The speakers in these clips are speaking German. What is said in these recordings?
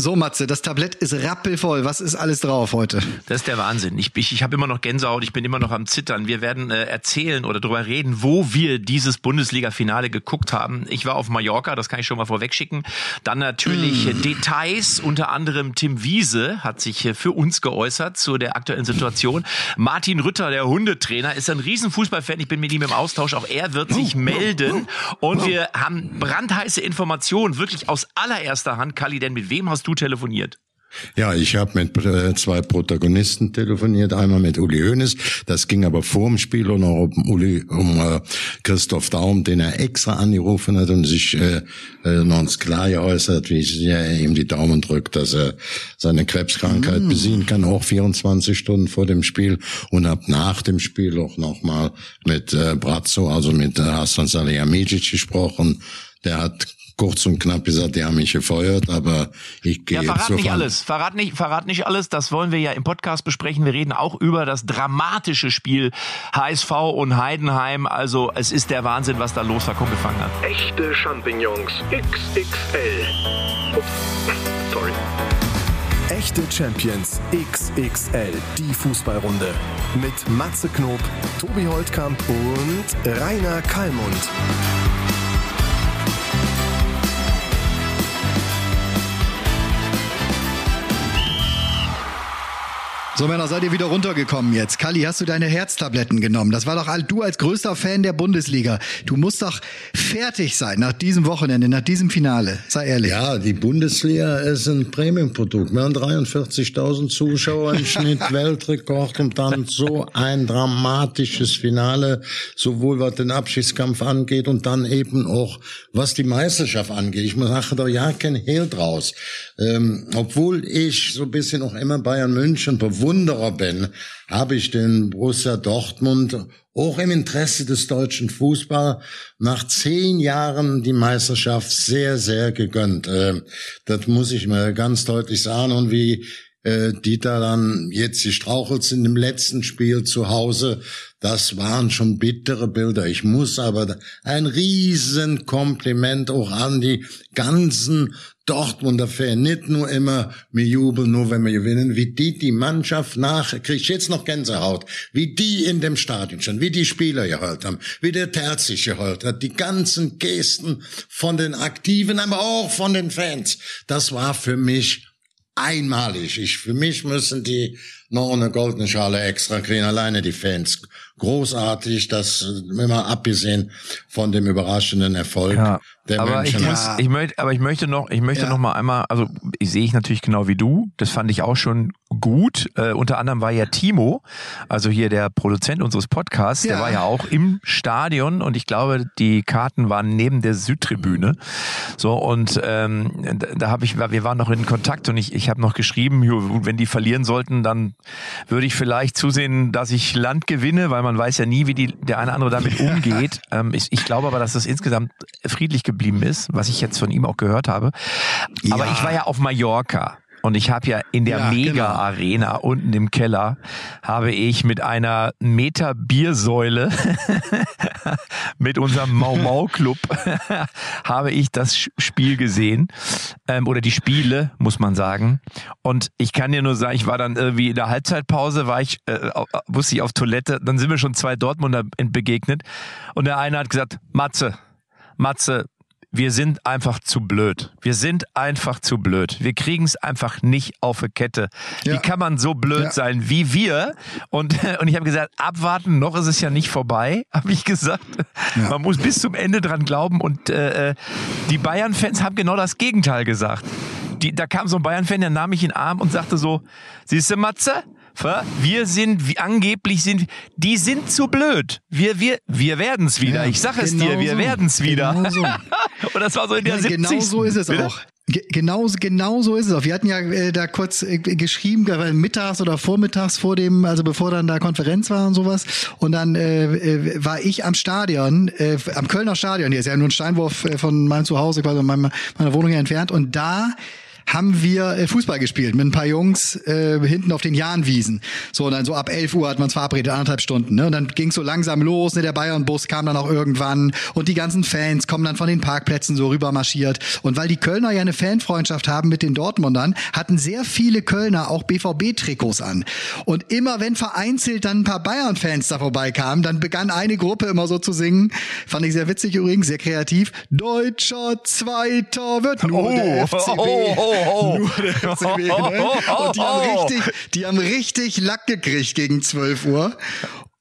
So, Matze, das Tablett ist rappelvoll. Was ist alles drauf heute? Das ist der Wahnsinn. Ich, ich, ich habe immer noch Gänsehaut, ich bin immer noch am Zittern. Wir werden äh, erzählen oder darüber reden, wo wir dieses Bundesliga-Finale geguckt haben. Ich war auf Mallorca, das kann ich schon mal vorwegschicken. Dann natürlich mm. Details, unter anderem Tim Wiese hat sich äh, für uns geäußert zu der aktuellen Situation. Martin Rütter, der Hundetrainer, ist ein Riesenfußballfan. Ich bin mit ihm im Austausch. Auch er wird sich melden. Und wir haben brandheiße Informationen, wirklich aus allererster Hand. Kali, denn mit wem hast du du telefoniert? Ja, ich habe mit äh, zwei Protagonisten telefoniert. Einmal mit Uli Hoeneß, das ging aber vor dem Spiel und noch um, Uli, um äh, Christoph Daum, den er extra angerufen hat und sich äh, äh, ins klar geäußert, wie er ihm die Daumen drückt, dass er seine Krebskrankheit mm. besiegen kann, auch 24 Stunden vor dem Spiel und hab nach dem Spiel auch nochmal mit äh, Brazzo, also mit äh, Hassan Salihamidzic gesprochen. Der hat kurz und knapp gesagt, die haben mich gefeuert, aber ich gehe ja, verrat nicht alles, verrat nicht, verrat nicht alles. Das wollen wir ja im Podcast besprechen. Wir reden auch über das dramatische Spiel HSV und Heidenheim. Also es ist der Wahnsinn, was da los war. Komm, wir fangen an. Echte Champignons XXL. Ups, sorry. Echte Champions XXL, die Fußballrunde. Mit Matze Knob, Tobi Holtkamp und Rainer Kallmund. So Männer, seid ihr wieder runtergekommen jetzt? Kalli, hast du deine Herztabletten genommen? Das war doch all, du als größter Fan der Bundesliga. Du musst doch fertig sein nach diesem Wochenende, nach diesem Finale. Sei ehrlich. Ja, die Bundesliga ist ein Premiumprodukt. Wir haben 43.000 Zuschauer im Schnitt, Weltrekord und dann so ein dramatisches Finale, sowohl was den Abschiedskampf angeht und dann eben auch was die Meisterschaft angeht. Ich mache da ja kein Hehl draus. Ähm, obwohl ich so ein bisschen auch immer Bayern München Bewunderer bin, habe ich den Borussia Dortmund auch im Interesse des deutschen Fußball nach zehn Jahren die Meisterschaft sehr, sehr gegönnt. Äh, das muss ich mir ganz deutlich sagen. Und wie äh, Dieter dann jetzt die strauchelt sind im letzten Spiel zu Hause. Das waren schon bittere Bilder. Ich muss aber ein Riesenkompliment auch an die ganzen Dortmunder Fan, nicht nur immer, wir jubeln nur, wenn wir gewinnen, wie die die Mannschaft nach, krieg ich jetzt noch Gänsehaut, wie die in dem Stadion schon, wie die Spieler geheult haben, wie der Terz sich geheult hat, die ganzen Gesten von den Aktiven, aber auch von den Fans, das war für mich einmalig. Ich, für mich müssen die noch eine goldene Schale extra kriegen, alleine die Fans. Großartig, das immer abgesehen von dem überraschenden Erfolg ja der aber Menschen. Ich muss, ich möchte, aber ich möchte noch, ich möchte ja. noch mal einmal, also ich sehe ich natürlich genau wie du. Das fand ich auch schon gut. Äh, unter anderem war ja Timo, also hier der Produzent unseres Podcasts, ja. der war ja auch im Stadion und ich glaube, die Karten waren neben der Südtribüne. So und ähm, da, da habe ich, wir waren noch in Kontakt und ich, ich habe noch geschrieben, wenn die verlieren sollten, dann würde ich vielleicht zusehen, dass ich Land gewinne, weil man weiß ja nie, wie die der eine oder andere damit umgeht. ähm, ich, ich glaube aber, dass das insgesamt friedlich geblieben ist, was ich jetzt von ihm auch gehört habe. Aber ja. ich war ja auf Mallorca. Und ich habe ja in der ja, Mega-Arena genau. unten im Keller habe ich mit einer Meter Biersäule mit unserem Mau Mau Club habe ich das Spiel gesehen ähm, oder die Spiele muss man sagen. Und ich kann dir nur sagen, ich war dann irgendwie in der Halbzeitpause war ich äh, wusste ich auf Toilette. Dann sind mir schon zwei Dortmunder begegnet und der eine hat gesagt, Matze, Matze, wir sind einfach zu blöd. Wir sind einfach zu blöd. Wir kriegen es einfach nicht auf die Kette. Ja. Wie kann man so blöd ja. sein wie wir? Und, und ich habe gesagt, abwarten, noch ist es ja nicht vorbei, habe ich gesagt. Ja. Man muss bis zum Ende dran glauben. Und äh, äh die Bayern-Fans haben genau das Gegenteil gesagt. Die, da kam so ein Bayern-Fan, der nahm mich in den Arm und sagte so, siehst du, Matze, wir sind, wie, angeblich sind, die sind zu blöd. Wir, wir, wir werden's wieder. Ja, ich sag es genau dir, wir so. werden's wieder. Genau so. Und das war so in der ja, 70. Genau so ist es Bitte? auch. Genau, genau so ist es auch. Wir hatten ja äh, da kurz äh, geschrieben, mittags oder vormittags vor dem, also bevor dann da Konferenz war und sowas. Und dann äh, äh, war ich am Stadion, äh, am Kölner Stadion, hier ist ja nur ein Steinwurf äh, von meinem Zuhause, quasi meiner, meiner Wohnung hier entfernt. Und da haben wir äh, Fußball gespielt mit ein paar Jungs äh, hinten auf den Jahnwiesen. So, und dann so ab 11 Uhr hat man uns verabredet, anderthalb Stunden. Ne? Und dann ging so langsam los, ne? der Bayern-Bus kam dann auch irgendwann und die ganzen Fans kommen dann von den Parkplätzen so rüber marschiert. Und weil die Kölner ja eine Fanfreundschaft haben mit den Dortmundern, hatten sehr viele Kölner auch BVB-Trikots an. Und immer wenn vereinzelt dann ein paar Bayern-Fans da vorbeikamen, dann begann eine Gruppe immer so zu singen. Fand ich sehr witzig übrigens, sehr kreativ. Deutscher Zweiter wird nur oh, der FCB. Oh, oh, oh. Nur der FCB. Ne? Und die haben richtig, die haben richtig Lack gekriegt gegen 12 Uhr.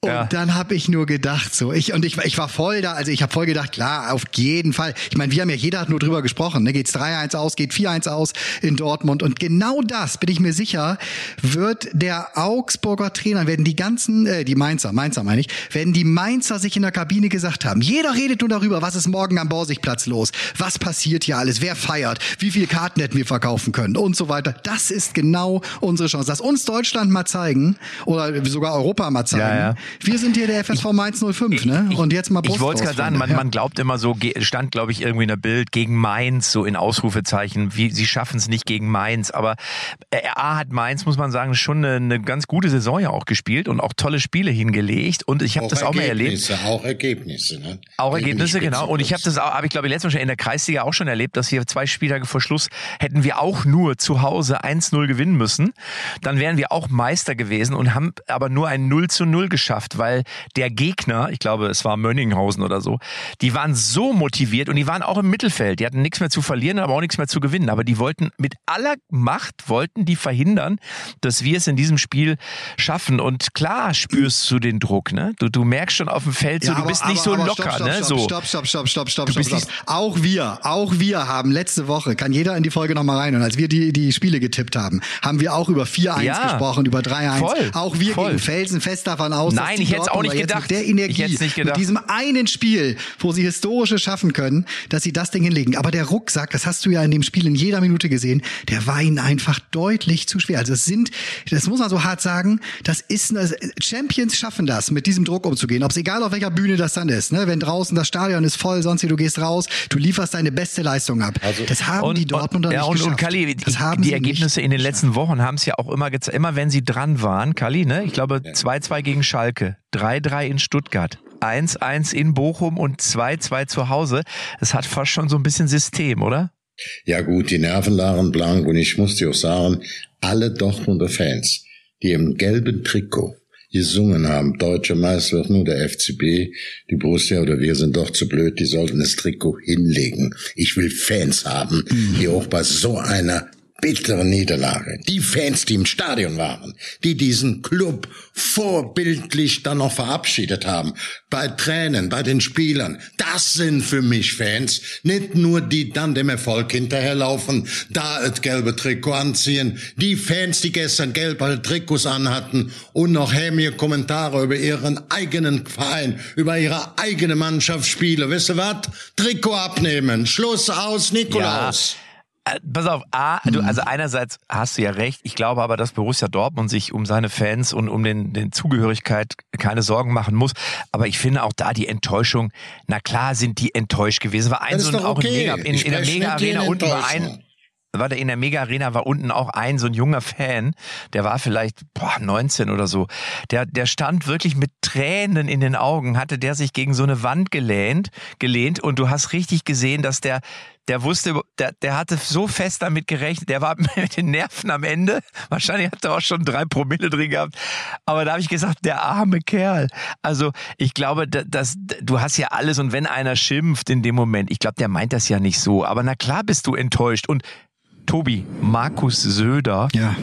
Und ja. dann habe ich nur gedacht, so ich und ich, ich war voll da, also ich habe voll gedacht, klar, auf jeden Fall. Ich meine, wir haben ja jeder hat nur drüber gesprochen, ne? Geht's 3-1 aus, geht 4-1 aus in Dortmund und genau das bin ich mir sicher, wird der Augsburger Trainer werden die ganzen äh, die Mainzer, Mainzer meine ich, werden die Mainzer sich in der Kabine gesagt haben. Jeder redet nur darüber, was ist morgen am Borsigplatz los? Was passiert hier alles? Wer feiert? Wie viele Karten hätten wir verkaufen können und so weiter. Das ist genau unsere Chance. Dass uns Deutschland mal zeigen oder sogar Europa mal zeigen. Ja, ja wir sind hier der FSV Mainz 05, ne? Und jetzt mal Brust Ich wollte es gerade sagen, man, man glaubt immer so, stand glaube ich irgendwie in der Bild gegen Mainz, so in Ausrufezeichen, wie sie schaffen es nicht gegen Mainz. Aber A hat Mainz, muss man sagen, schon eine, eine ganz gute Saison ja auch gespielt und auch tolle Spiele hingelegt. Und ich habe das auch mal erlebt. Auch Ergebnisse, ne? Auch Ergebnisse, genau. Und ich habe das auch, habe ich glaube ich letztes Mal in der Kreisliga auch schon erlebt, dass wir zwei Spieltage vor Schluss hätten wir auch nur zu Hause 1-0 gewinnen müssen. Dann wären wir auch Meister gewesen und haben aber nur ein 0 zu 0 geschafft geschafft, weil der Gegner, ich glaube, es war Mönninghausen oder so, die waren so motiviert und die waren auch im Mittelfeld. Die hatten nichts mehr zu verlieren, aber auch nichts mehr zu gewinnen. Aber die wollten mit aller Macht, wollten die verhindern, dass wir es in diesem Spiel schaffen. Und klar spürst du den Druck, ne? Du, du merkst schon auf dem Feld, so, ja, du bist aber, nicht so locker, stopp, ne? So. Stopp, stopp, stopp, stopp, stopp, stopp, stopp. Auch wir, auch wir haben letzte Woche, kann jeder in die Folge nochmal rein, und als wir die, die Spiele getippt haben, haben wir auch über 4-1 ja, gesprochen, über 3-1. Auch wir voll. gegen Felsen fest davon aus, Nein, Nein, ich hätte es auch nicht gedacht. Mit der Energie, ich nicht gedacht. mit diesem einen Spiel, wo sie historische schaffen können, dass sie das Ding hinlegen. Aber der Rucksack, das hast du ja in dem Spiel in jeder Minute gesehen, der war ihnen einfach deutlich zu schwer. Also es sind, das muss man so hart sagen, das ist, Champions schaffen das, mit diesem Druck umzugehen. Ob es egal auf welcher Bühne das dann ist, ne? wenn draußen das Stadion ist voll, sonst wie du gehst raus, du lieferst deine beste Leistung ab. Also, das haben und, die Dortmunder ja, nicht und, geschafft. Und Kali, das haben die Ergebnisse in den letzten Wochen haben es ja auch immer gezeigt, immer wenn sie dran waren, Kali, ne? ich glaube 2-2 gegen Schalke, 3-3 in Stuttgart. 1-1 in Bochum und 2-2 zu Hause. Es hat fast schon so ein bisschen System, oder? Ja gut, die Nerven lagen blank und ich muss dir auch sagen, alle Dortmunder Fans, die im gelben Trikot gesungen haben, deutscher Meister wird nur der FCB, die Borussia oder wir sind doch zu blöd, die sollten das Trikot hinlegen. Ich will Fans haben, die auch bei so einer bittere Niederlage. Die Fans, die im Stadion waren, die diesen Club vorbildlich dann noch verabschiedet haben, bei Tränen, bei den Spielern, das sind für mich Fans, nicht nur die dann dem Erfolg hinterherlaufen, da das gelbe Trikot anziehen, die Fans, die gestern gelbe Trikots anhatten und noch hämige Kommentare über ihren eigenen Verein, über ihre eigene Mannschaft spielen. Wisst ihr was? Trikot abnehmen, Schluss aus, Nikolaus. Ja. Äh, pass auf, A, du, also mhm. einerseits hast du ja recht. Ich glaube aber, dass Borussia Dortmund sich um seine Fans und um den, den Zugehörigkeit keine Sorgen machen muss. Aber ich finde auch da die Enttäuschung, na klar sind die enttäuscht gewesen. War ein so ein, auch okay. in, Mega, in, in der Mega Arena unten war ein, war der in der Mega Arena war unten auch ein so ein junger Fan, der war vielleicht boah, 19 oder so. Der der stand wirklich mit Tränen in den Augen, hatte der sich gegen so eine Wand gelehnt, gelehnt und du hast richtig gesehen, dass der der wusste, der, der hatte so fest damit gerechnet, der war mit den Nerven am Ende. Wahrscheinlich hat er auch schon drei Promille drin gehabt. Aber da habe ich gesagt, der arme Kerl. Also ich glaube, dass, du hast ja alles und wenn einer schimpft in dem Moment, ich glaube, der meint das ja nicht so. Aber na klar bist du enttäuscht. Und Tobi, Markus Söder. Ja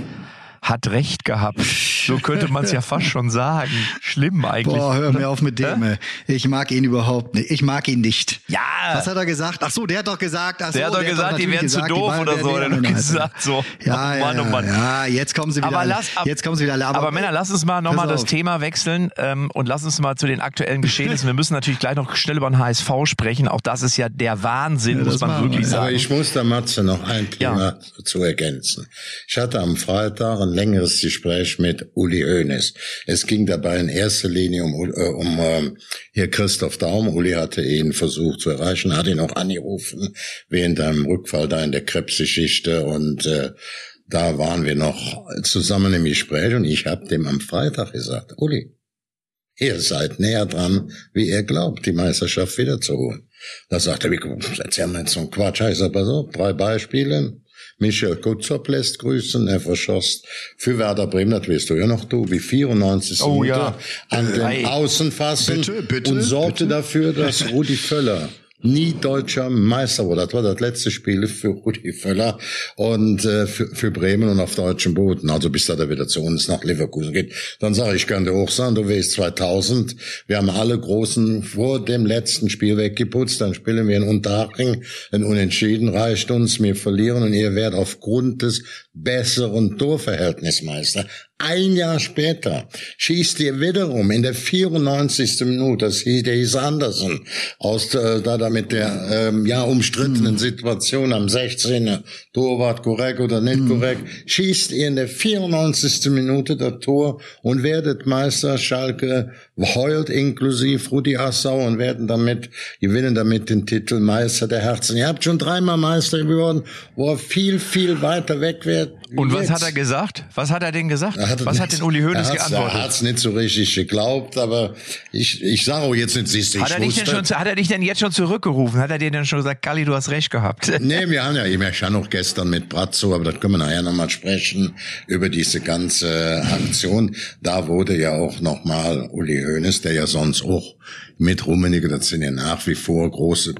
hat recht gehabt. So könnte man es ja fast schon sagen. Schlimm eigentlich. Boah, hör mir auf mit dem. Ey. Ich mag ihn überhaupt nicht. Ich mag ihn nicht. Ja. Was hat er gesagt? Ach so, der hat doch gesagt. Ach so, der hat doch der gesagt, hat die wären zu doof oder so. Der hat gesagt so. Ja, ja, oh Mann, ja, jetzt kommen sie wieder. Aber lass, ab, jetzt kommen sie wieder. Aber, aber Männer, lass uns mal nochmal das Thema wechseln ähm, und lass uns mal zu den aktuellen Geschehnissen. Wir müssen natürlich gleich noch schnell über den HSV sprechen. Auch das ist ja der Wahnsinn, ja, muss man wirklich sagen. Aber ich muss da Matze noch ein Thema ja. zu ergänzen. Ich hatte am Freitag ein längeres Gespräch mit Uli Hoeneß. Es ging dabei in erster Linie um, äh, um äh, hier Christoph Daum. Uli hatte ihn versucht zu erreichen, hat ihn auch angerufen während einem Rückfall da in der Krebsgeschichte und äh, da waren wir noch zusammen im Gespräch und ich habe dem am Freitag gesagt, Uli, ihr seid näher dran, wie ihr glaubt, die Meisterschaft wiederzuholen. Da sagte er, erzähl mir jetzt so einen Quatsch. Ich sag, pass auf, drei Beispiele. Michel Kutzop lässt grüßen, er verschoss für Werder Bremen, das weißt du ja noch du, wie 94. Oh, ja. an den Außen fassen Bitte, bitte, und sorgte bitte. dafür, dass Rudi Völler nie deutscher Meister wurde. Das war das letzte Spiel für Rudi Völler und äh, für, für Bremen und auf deutschem Boden. Also bis da der wieder zu uns nach Leverkusen geht. Dann sage ich, könnte auch sein, du weißt 2000. Wir haben alle Großen vor dem letzten Spiel weggeputzt. Dann spielen wir in Unterhaching. Ein Unentschieden reicht uns. Wir verlieren und ihr werdet aufgrund des besseren Torverhältnismeister. Ein Jahr später schießt ihr wiederum in der 94. Minute, das hieß, der hieß Andersen, aus äh, da, da mit der ähm, ja umstrittenen Situation am 16. Torwart korrekt oder nicht korrekt, schießt ihr in der 94. Minute das Tor und werdet Meister. Schalke heult inklusive Rudi Assau und werden damit, gewinnen damit den Titel Meister der Herzen. Ihr habt schon dreimal Meister geworden, wo er viel, viel weiter weg wird. Und was jetzt. hat er gesagt? Was hat er denn gesagt? Er was hat denn Uli Hoeneß geantwortet? Er hat's nicht so richtig geglaubt, aber ich, ich sage auch jetzt nicht, siehst du, Hat er, dich denn schon, hat er dich denn jetzt schon zurückgerufen? Hat er dir denn schon gesagt, Galli, du hast recht gehabt? Nee, wir haben ja immer schon noch gestern mit Brazzo, aber das können wir nachher nochmal sprechen, über diese ganze Aktion. Da wurde ja auch nochmal Uli Hoeneß, der ja sonst auch mit Rummenigge, das sind ja nach wie vor große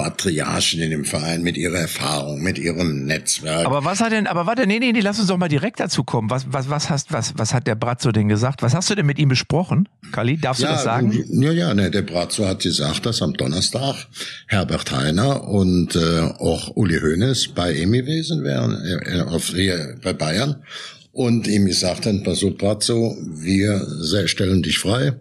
Patriarchen in dem Verein mit ihrer Erfahrung, mit ihrem Netzwerk. Aber was hat denn, aber warte, nee, nee, nee, lass uns doch mal direkt dazu kommen. Was, was, was hast, was, was hat der Bratzo denn gesagt? Was hast du denn mit ihm besprochen? Galli, darfst du das sagen? Ja, ja, ne, der Brazzo hat gesagt, dass am Donnerstag Herbert Heiner und äh, auch Uli Hoeneß bei ihm gewesen wären, äh, äh, auf, hier bei Bayern. Und ihm gesagt haben, pass auf, Brazzo, wir stellen dich frei.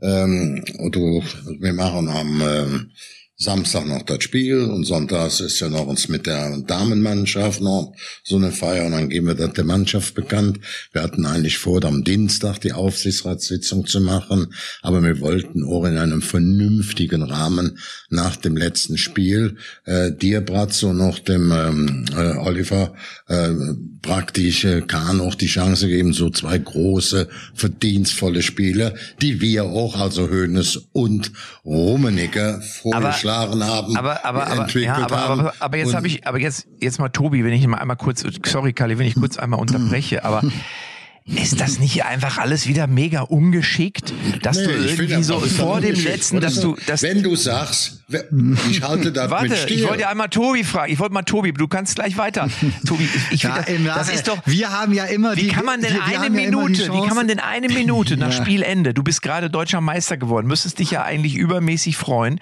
Ähm, und du, wir machen am ähm, Samstag noch das Spiel und sonntags ist ja noch uns mit der Damenmannschaft noch so eine Feier und dann geben wir das der Mannschaft bekannt. Wir hatten eigentlich vor, am Dienstag die Aufsichtsratssitzung zu machen, aber wir wollten auch in einem vernünftigen Rahmen nach dem letzten Spiel äh, dir, Bratzo, noch dem ähm, äh, Oliver äh, praktisch äh, Kahn auch die Chance geben, so zwei große, verdienstvolle Spiele, die wir auch, also Hönes und Rummenigge vorgeschlagen haben, Aber, aber, aber, entwickelt ja, aber, haben. aber, aber jetzt habe ich, aber jetzt, jetzt mal Tobi, wenn ich mal einmal kurz, sorry Kali, wenn ich kurz einmal unterbreche, aber ist das nicht einfach alles wieder mega ungeschickt, dass Nee, du irgendwie so vor dem letzten, dass du, dass, wenn du sagst, ich halte da Warte, ich wollte ja einmal Tobi fragen. Ich wollte mal Tobi, du kannst gleich weiter. Tobi, ich, ich Ja, finde, das, ist doch. wir haben ja immer Wie die- kann man denn wir- wir eine haben ja Minute, wie kann man denn eine Minute nach Ja. Spielende, du bist gerade deutscher Meister geworden, müsstest dich ja eigentlich übermäßig freuen,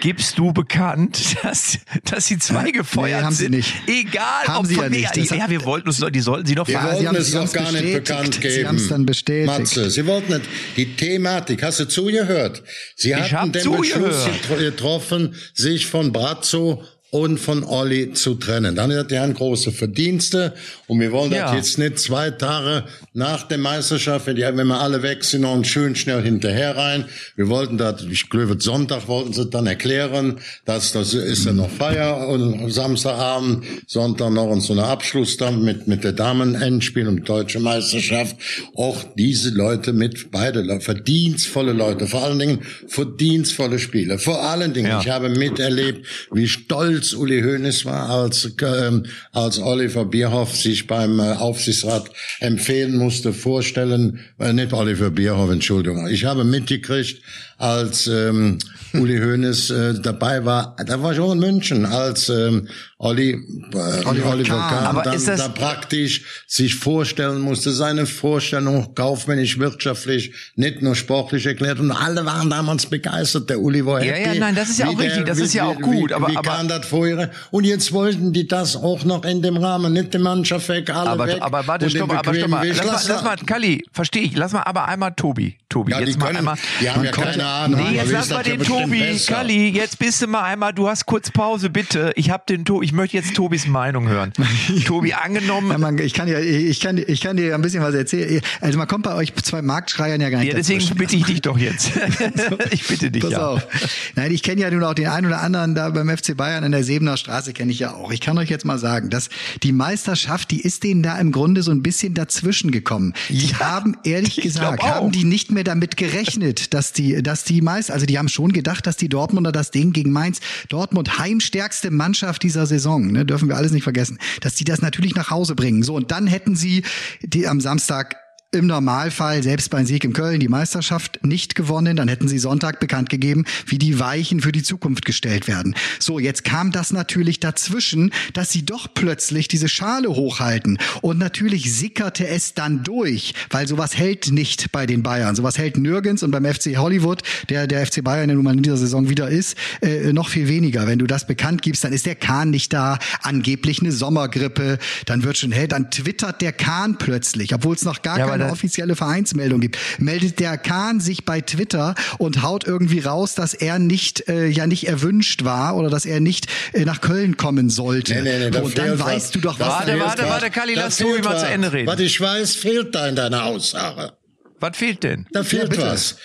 gibst du bekannt, dass, dass sie zwei gefeuert Nee, haben sie sind. nicht. Egal, Haben ob sie von ja nicht. Ja, wir wollten uns, die sollten sie doch Wir fragen. sie wollten haben- es sie doch gar nicht bestätigt. bekannt Sie geben. haben's dann bestätigt. Matze, Sie wollten nicht. Die Thematik, hast du zugehört? Sie hab hatten den zugehört. Beschluss getro- getroffen, sich von Brazzo und von Olli zu trennen. Dann hat er große Verdienste und wir wollen Ja. das jetzt nicht zwei Tage nach der Meisterschaft, wenn, die, wenn wir alle weg sind, noch schön schnell hinterher rein. Wir wollten das, ich glaube, Sonntag wollten sie dann erklären, dass das ist ja noch Feier und Samstagabend, Sonntag noch und so eine Abschluss dann mit, mit der Damen-Endspiel und Deutsche Meisterschaft. Auch diese Leute mit, beide verdienstvolle Leute, vor allen Dingen verdienstvolle Spieler. Vor allen Dingen, Ja. ich habe miterlebt, wie stolz Uli Hoeneß war, als, ähm, als Oliver Bierhoff sich beim äh, Aufsichtsrat empfehlen musste, vorstellen, äh, nicht Oliver Bierhoff, Entschuldigung. Ich habe mitgekriegt, als ähm, Uli Hoeneß äh, dabei war, da war ich auch in München, als ähm, Olli, äh, Oliver Oliver Kahn. Kahn, dann, da praktisch sich vorstellen musste, seine Vorstellung kaufmännisch, wirtschaftlich, nicht nur sportlich erklärt und alle waren damals begeistert. Der Uli war Ja, happy. ja, nein, das ist ja Wie auch richtig, das ist ja auch gut, Wie, aber- wie aber- das vorher? Und jetzt wollten die das auch noch in dem Rahmen, nicht die Mannschaft weg, alle aber, weg. aber warte, stopp aber stopp mal. Weg. Lass mal, Lass lass mal, Kalli, verstehe ich. Lass mal aber einmal Tobi. Tobi. Ja, jetzt mal können, einmal. die haben ja kommt- Ahnung. Nee, jetzt lass mal ja den Tobi. besser. Kalli, jetzt bist du mal einmal, du hast kurz Pause, bitte. Ich hab den To ich möchte jetzt Tobis Meinung hören. Tobi, angenommen. Ja, man, ich kann ja, ich kann, ich kann dir ein bisschen was erzählen. Also man kommt bei euch zwei Marktschreiern ja gar nicht Ja, deswegen dazwischen. bitte ich dich doch jetzt. ich bitte dich Pass ja. auf. Nein, ich kenne ja nun auch den einen oder anderen da beim FC Bayern in der Sebener Straße kenne ich ja auch. Ich kann euch jetzt mal sagen, dass die Meisterschaft, die ist denen da im Grunde so ein bisschen dazwischen gekommen. Die Ja, haben ehrlich ich gesagt, haben die nicht mehr damit gerechnet, dass die, dass die Meister, also die haben schon gedacht, dass die Dortmunder das Ding gegen Mainz, Dortmund heimstärkste Mannschaft dieser Saison, ne, dürfen wir alles nicht vergessen, dass die das natürlich nach Hause bringen. So und dann hätten sie die am Samstag im Normalfall, selbst beim Sieg in Köln, die Meisterschaft nicht gewonnen, dann hätten sie Sonntag bekannt gegeben, wie die Weichen für die Zukunft gestellt werden. So, jetzt kam das natürlich dazwischen, dass sie doch plötzlich diese Schale hochhalten. Und natürlich sickerte es dann durch, weil sowas hält nicht bei den Bayern. Sowas hält nirgends und beim FC Hollywood, der der FC Bayern ja nun mal in dieser Saison wieder ist, äh, noch viel weniger. Wenn du das bekannt gibst, dann ist der Kahn nicht da, angeblich eine Sommergrippe, dann wird schon hell, dann twittert der Kahn plötzlich, obwohl es noch gar Ja, keine das- offizielle Vereinsmeldung gibt. Meldet der Kahn sich bei Twitter und haut irgendwie raus, dass er nicht äh, ja nicht erwünscht war oder dass er nicht äh, nach Köln kommen sollte. Nee, nee, nee, und dann weißt was. du doch, was Warte, warte, was. warte, Kalli, Da lass Tobi mal was. zu Ende reden. Was ich weiß, fehlt da in deiner Aussage. Was fehlt denn? Da fehlt bitte. was.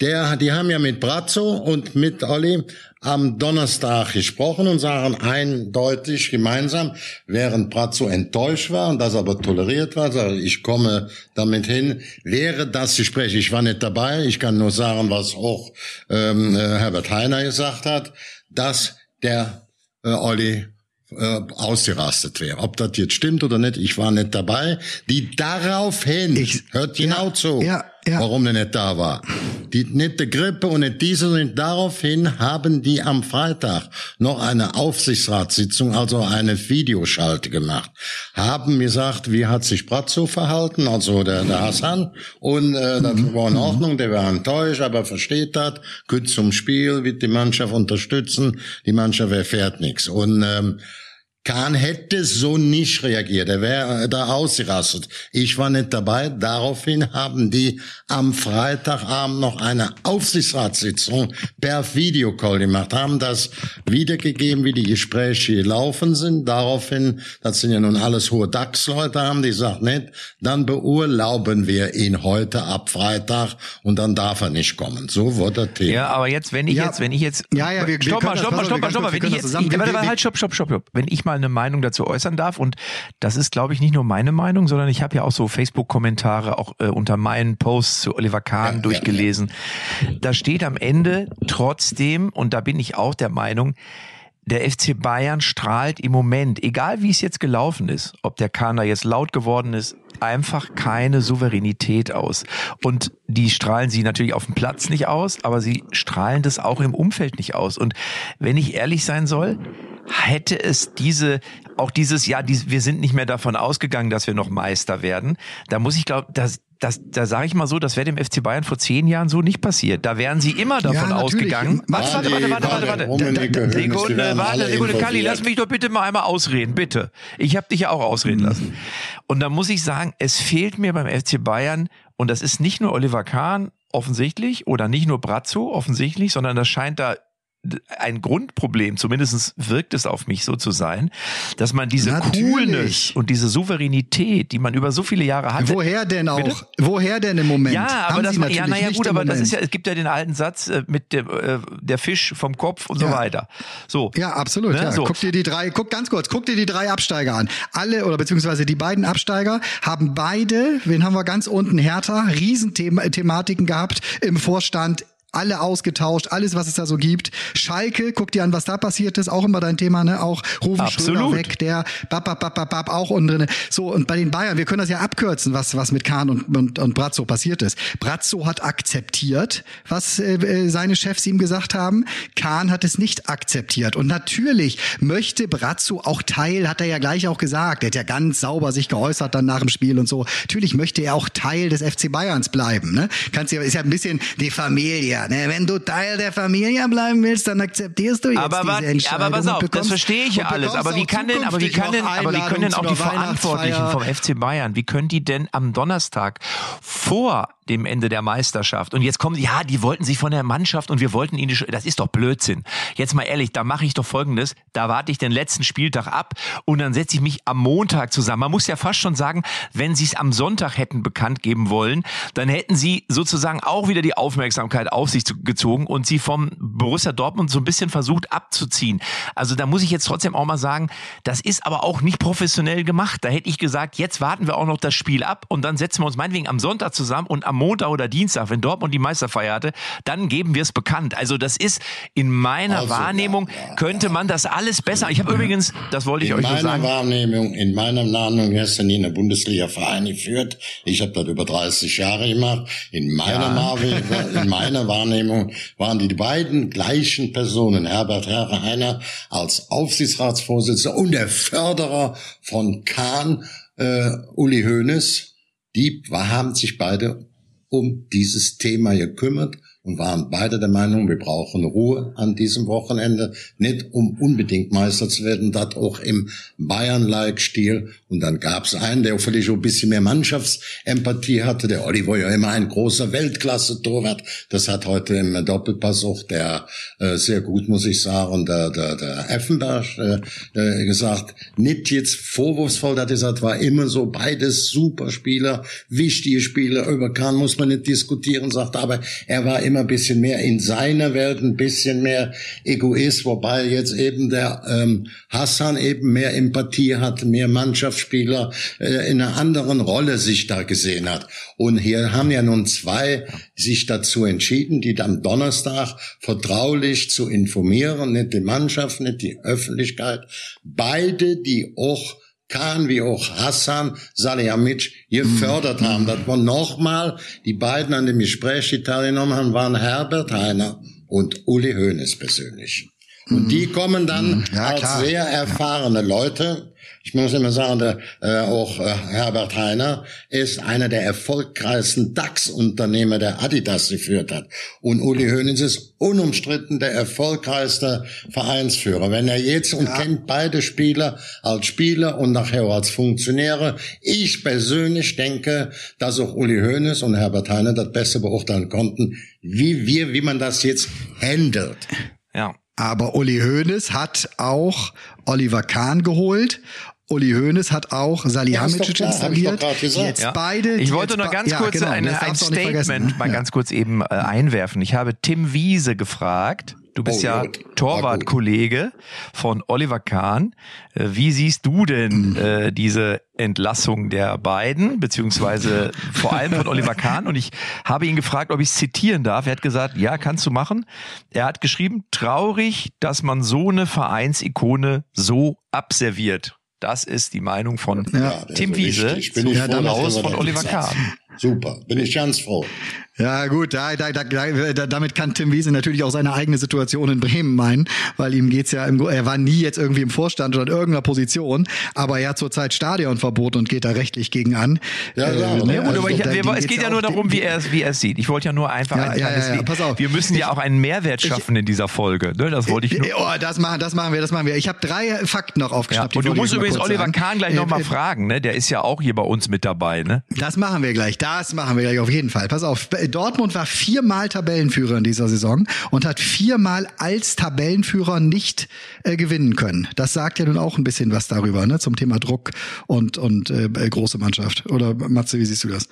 Der, die haben ja mit Brazzo und mit Olli am Donnerstag gesprochen und sagen eindeutig gemeinsam, während Brazzo enttäuscht war und das aber toleriert war, sage ich komme damit hin, wäre das Gespräch, ich war nicht dabei, ich kann nur sagen, was auch ähm, äh, Herbert Heiner gesagt hat, dass der äh, Olli äh, ausgerastet wäre. Ob das jetzt stimmt oder nicht, ich war nicht dabei. Die daraufhin, Ich- hört genau ja, zu, ja, ja. warum der nicht da war. Die, die Grippe und nicht diese, sondern daraufhin haben die am Freitag noch eine Aufsichtsratssitzung, also eine Videoschalte gemacht. Haben gesagt, wie hat sich Brazzo verhalten, also der, der Hassan. Und äh, das Mhm. war in Ordnung, der war enttäuscht, aber versteht das, gut zum Spiel, wird die Mannschaft unterstützen, die Mannschaft erfährt nichts. Und ähm, Kahn hätte so nicht reagiert. Er wäre da ausgerastet. Ich war nicht dabei. Daraufhin haben die am Freitagabend noch eine Aufsichtsratssitzung per Videocall gemacht, haben das wiedergegeben, wie die Gespräche gelaufen sind. Daraufhin, das sind ja nun alles hohe DAX-Leute, haben die gesagt, nicht, dann beurlauben wir ihn heute ab Freitag und dann darf er nicht kommen. So wurde das Thema. Ja, aber jetzt, wenn ich Ja. jetzt, wenn ich jetzt, Ja, ja, wir- wir stopp mal, das- stopp mal, pass auf, stopp mal, wir stopp mal, können wenn das ich jetzt, zusammen- ich, wir- warte, wir- warte, halt, stopp, stopp, stopp, stopp. Wenn ich mal eine Meinung dazu äußern darf und das ist, glaube ich, nicht nur meine Meinung, sondern ich habe ja auch so Facebook-Kommentare auch äh, unter meinen Posts zu Oliver Kahn Ja, durchgelesen. Da steht am Ende trotzdem, und da bin ich auch der Meinung, der FC Bayern strahlt im Moment, egal wie es jetzt gelaufen ist, ob der Kahn da jetzt laut geworden ist, einfach keine Souveränität aus. Und die strahlen sie natürlich auf dem Platz nicht aus, aber sie strahlen das auch im Umfeld nicht aus. Und wenn ich ehrlich sein soll, hätte es diese, auch dieses, ja, dies, wir sind nicht mehr davon ausgegangen, dass wir noch Meister werden. Da muss ich glauben, das, das, da sage ich mal so, das wäre dem FC Bayern vor zehn Jahren so nicht passiert. Da wären sie immer davon natürlich. ausgegangen. Warte, warte, warte, warte, warte, Warte, Sekunde, warte, Sekunde, Kalli, lass mich doch bitte mal einmal ausreden, bitte. Ich habe dich ja auch ausreden lassen. Und da muss ich sagen, es fehlt mir beim FC Bayern, und das ist nicht nur Oliver Kahn offensichtlich oder nicht nur Brazzo offensichtlich, sondern das scheint da ein Grundproblem, zumindest wirkt es auf mich so zu sein, dass man diese Natürlich. Coolness und diese Souveränität, die man über so viele Jahre hatte. Woher denn auch? Bitte? Woher denn im Moment? Ja, aber das ja, naja gut, aber das ist ja, es gibt ja den alten Satz äh, mit dem äh, der Fisch vom Kopf und so Ja. weiter. So. Ja, absolut. Ne, Ja. so. Guck dir die drei, guck ganz kurz, guck dir die drei Absteiger an. Alle oder beziehungsweise die beiden Absteiger haben beide, wen haben wir ganz unten, Hertha, Riesenthematiken gehabt im Vorstand. Alle ausgetauscht, alles, was es da so gibt. Schalke, guck dir an, was da passiert ist, auch immer dein Thema, ne? Auch Rufen Schröder weg, der bap, bap, bap, bap, bap, auch unten drin. So, und bei den Bayern, wir können das ja abkürzen, was, was mit Kahn und, und, und Brazzo passiert ist. Brazzo hat akzeptiert, was äh, äh, seine Chefs ihm gesagt haben. Kahn hat es nicht akzeptiert. Und natürlich möchte Brazzo auch Teil, hat er ja gleich auch gesagt. Er hat ja ganz sauber sich geäußert dann nach dem Spiel und so. Natürlich möchte er auch Teil des FC Bayerns bleiben. Ne? Kannst ja, ist ja ein bisschen die Familie, ne, wenn du Teil der Familie bleiben willst, dann akzeptierst du jetzt aber diese was, Entscheidung. aber pass auf, das verstehe ich ja alles. Aber wie kann denn, aber wie kann denn, aber wie können denn auch die Verantwortlichen vom. FC Bayern, wie können die denn am Donnerstag vor dem Ende der Meisterschaft und jetzt kommen, ja, die wollten sich von der Mannschaft und wir wollten ihnen, das ist doch Blödsinn. Jetzt mal ehrlich, da mache ich doch Folgendes, da warte ich den letzten Spieltag ab und dann setze ich mich am Montag zusammen. Man muss ja fast schon sagen, wenn sie es am Sonntag hätten bekannt geben wollen, dann hätten sie sozusagen auch wieder die Aufmerksamkeit auf sich zu- gezogen und sie vom Borussia Dortmund so ein bisschen versucht abzuziehen. Also da muss ich jetzt trotzdem auch mal sagen, das ist aber auch nicht professionell gemacht. Da hätte ich gesagt, jetzt warten wir auch noch das Spiel ab und dann setzen wir uns meinetwegen am Sonntag zusammen und am Montag oder Dienstag, wenn Dortmund die Meisterfeier hatte, dann geben wir es bekannt. Also das ist in meiner Also, Wahrnehmung, ja, ja, könnte man das alles besser. Ich habe übrigens, das wollte ich In euch nur meiner sagen. Wahrnehmung, in meiner Wahrnehmung hast du nie eine Bundesliga-Verein geführt. Ich habe das über 30 Jahre gemacht. In meiner, Wahrnehmung, in meiner Wahrnehmung waren die beiden gleichen Personen, Herbert Heiner als Aufsichtsratsvorsitzender und der Förderer von Kahn, äh, Uli Hoeneß, die haben sich beide um dieses Thema gekümmert und waren beide der Meinung, wir brauchen Ruhe an diesem Wochenende, nicht um unbedingt Meister zu werden, das auch im Bayern-like-Stil. Und dann gab es einen, der vielleicht ein bisschen mehr Mannschaftsempathie hatte. Der Olli war ja immer ein großer Weltklasse-Torwart. Das hat heute im Doppelpass auch der äh, sehr gut, muss ich sagen, der, der, der Effenberg äh, äh, gesagt. Nicht jetzt vorwurfsvoll, dass er sagt, war immer so beides super Spieler, wichtige Spieler. Über Kahn muss man nicht diskutieren, sagt aber, er war immer ein bisschen mehr in seiner Welt, ein bisschen mehr Egoist, wobei jetzt eben der ähm, Hassan eben mehr Empathie hat, mehr Mannschaftsspieler äh, in einer anderen Rolle sich da gesehen hat. Und hier haben ja nun zwei sich dazu entschieden, die am Donnerstag vertraulich zu informieren, nicht die Mannschaft, nicht die Öffentlichkeit, beide, die auch Kahn wie auch Hassan Salihamidzic gefördert haben. Das war nochmal, die beiden an dem Gespräch, die teilgenommen haben, waren Herbert Heiner und Uli Hoeneß persönlich. Und die kommen dann Ja, als klar. sehr erfahrene Leute. Ich muss immer sagen, der, äh, auch äh, Herbert Heiner ist einer der erfolgreichsten DAX-Unternehmer, der Adidas geführt hat. Und Uli Hoeneß ist unumstritten der erfolgreichste Vereinsführer. Wenn er jetzt und kennt beide Spieler als Spieler und nachher auch als Funktionäre. Ich persönlich denke, dass auch Uli Hoeneß und Herbert Heiner das besser beurteilen konnten, wie wir, wie man das jetzt handelt. Ja. Aber Uli Hoeneß hat auch Oliver Kahn geholt. Uli Hoeneß hat auch Salihamidzic Ja, installiert. Jetzt Ja. beide. Ich wollte nur ganz ja, kurz genau, eine, ein Statement mal Ja. ganz kurz eben äh, einwerfen. Ich habe Tim Wiese gefragt. Du bist Oh, ja Torwartkollege von Oliver Kahn. Äh, Wie siehst du denn Mhm. äh, diese Entlassung der beiden, beziehungsweise vor allem von Oliver Kahn? Und ich habe ihn gefragt, ob ich es zitieren darf. Er hat gesagt, ja, kannst du machen. Er hat geschrieben, traurig, dass man so eine Vereinsikone so abserviert. Das ist die Meinung von Ja, Tim ist Wiese. Bin ich Ja, froh, dann dass raus er von Oliver. Kahn. Super, bin ich ganz froh. Ja, gut, da, da, da, da, damit kann Tim Wiese natürlich auch seine eigene Situation in Bremen meinen, weil ihm geht's ja, im, er war nie jetzt irgendwie im Vorstand oder in irgendeiner Position, aber er hat zurzeit Stadionverbot und geht da rechtlich gegen an. Ja, ja, ne, aber Ja, gut, also aber ich, da- wir, es geht ja nur darum, wie er es, wie er es sieht. Ich wollte ja nur einfach Ja, ein ja, ja, ja, pass auf. Wir müssen ja auch einen Mehrwert schaffen in dieser Folge. Ne? Das wollte ich nur. Oh, das machen, das machen wir, das machen wir. Ich habe drei Fakten noch Ja. aufgeschnappt. die Und du wollte ich musst übrigens Oliver sagen. Kahn gleich Äh, nochmal äh, fragen, ne? Der ist ja auch hier bei uns mit dabei, ne? Das machen wir gleich. Das machen wir gleich auf jeden Fall. Pass auf. Dortmund war viermal Tabellenführer in dieser Saison und hat viermal als Tabellenführer nicht äh, gewinnen können. Das sagt ja nun auch ein bisschen was darüber, ne? Zum Thema Druck und, und äh, äh, große Mannschaft. Oder Matze, wie siehst du das?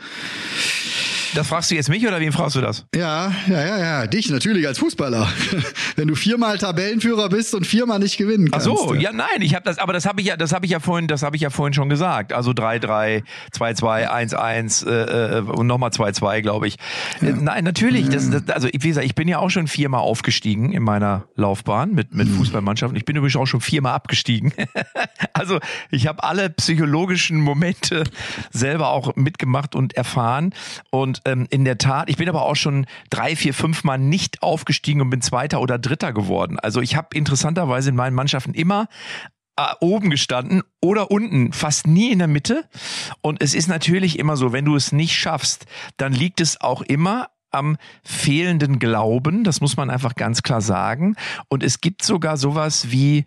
Das fragst du jetzt mich oder wen fragst du das? Ja, ja, ja, ja. Dich natürlich als Fußballer. Wenn du viermal Tabellenführer bist und viermal nicht gewinnen Ach kannst. so, ja, nein, ich habe das, aber das habe ich ja, das habe ich ja vorhin, das habe ich ja vorhin schon gesagt. Also 3-3, 2-2, 1-1 äh, und nochmal 2-2, glaube ich. Äh, nein, natürlich. Das, das, also wie gesagt, ich bin ja auch schon viermal aufgestiegen in meiner Laufbahn mit mit Fußballmannschaften. Ich bin übrigens auch schon viermal abgestiegen. also ich habe alle psychologischen Momente selber auch mitgemacht und erfahren. Und ähm, in der Tat, ich bin aber auch schon drei, vier, fünf Mal nicht aufgestiegen und bin Zweiter oder Dritter geworden. Also ich habe interessanterweise in meinen Mannschaften immer äh, oben gestanden oder unten, fast nie in der Mitte. Und es ist natürlich immer so, wenn du es nicht schaffst, dann liegt es auch immer am fehlenden Glauben, das muss man einfach ganz klar sagen. Und es gibt sogar sowas wie,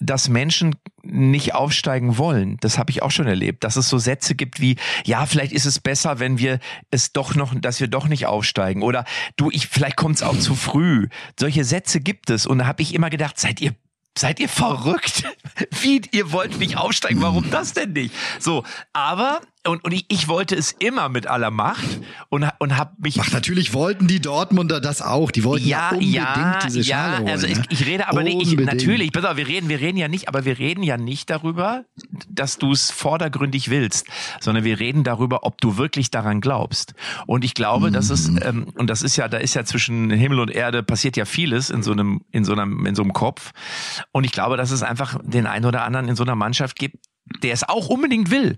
dass Menschen nicht aufsteigen wollen. Das habe ich auch schon erlebt, dass es so Sätze gibt wie, ja, vielleicht ist es besser, wenn wir es doch noch, dass wir doch nicht aufsteigen. Oder du, ich, vielleicht kommt es auch zu früh. Solche Sätze gibt es. Und da habe ich immer gedacht, seid ihr Seid ihr verrückt? Wie, ihr wollt nicht aufsteigen, warum das denn nicht? So, aber und, und ich, ich wollte es immer mit aller Macht und, und habe mich. Ach, natürlich wollten die Dortmunder das auch. Die wollten ja, unbedingt ja, diese Schale ja, holen, Also ich, ne? ich rede aber unbedingt. nicht. Ich, natürlich, pass auf, wir reden, wir reden ja nicht, aber wir reden ja nicht darüber, dass du es vordergründig willst, sondern wir reden darüber, ob du wirklich daran glaubst. Und ich glaube, mhm. dass es ähm, und das ist ja, da ist ja zwischen Himmel und Erde passiert ja vieles in so einem, in so einem, in so einem Kopf. Und ich glaube, dass es einfach den einen oder anderen in so einer Mannschaft gibt, der es auch unbedingt will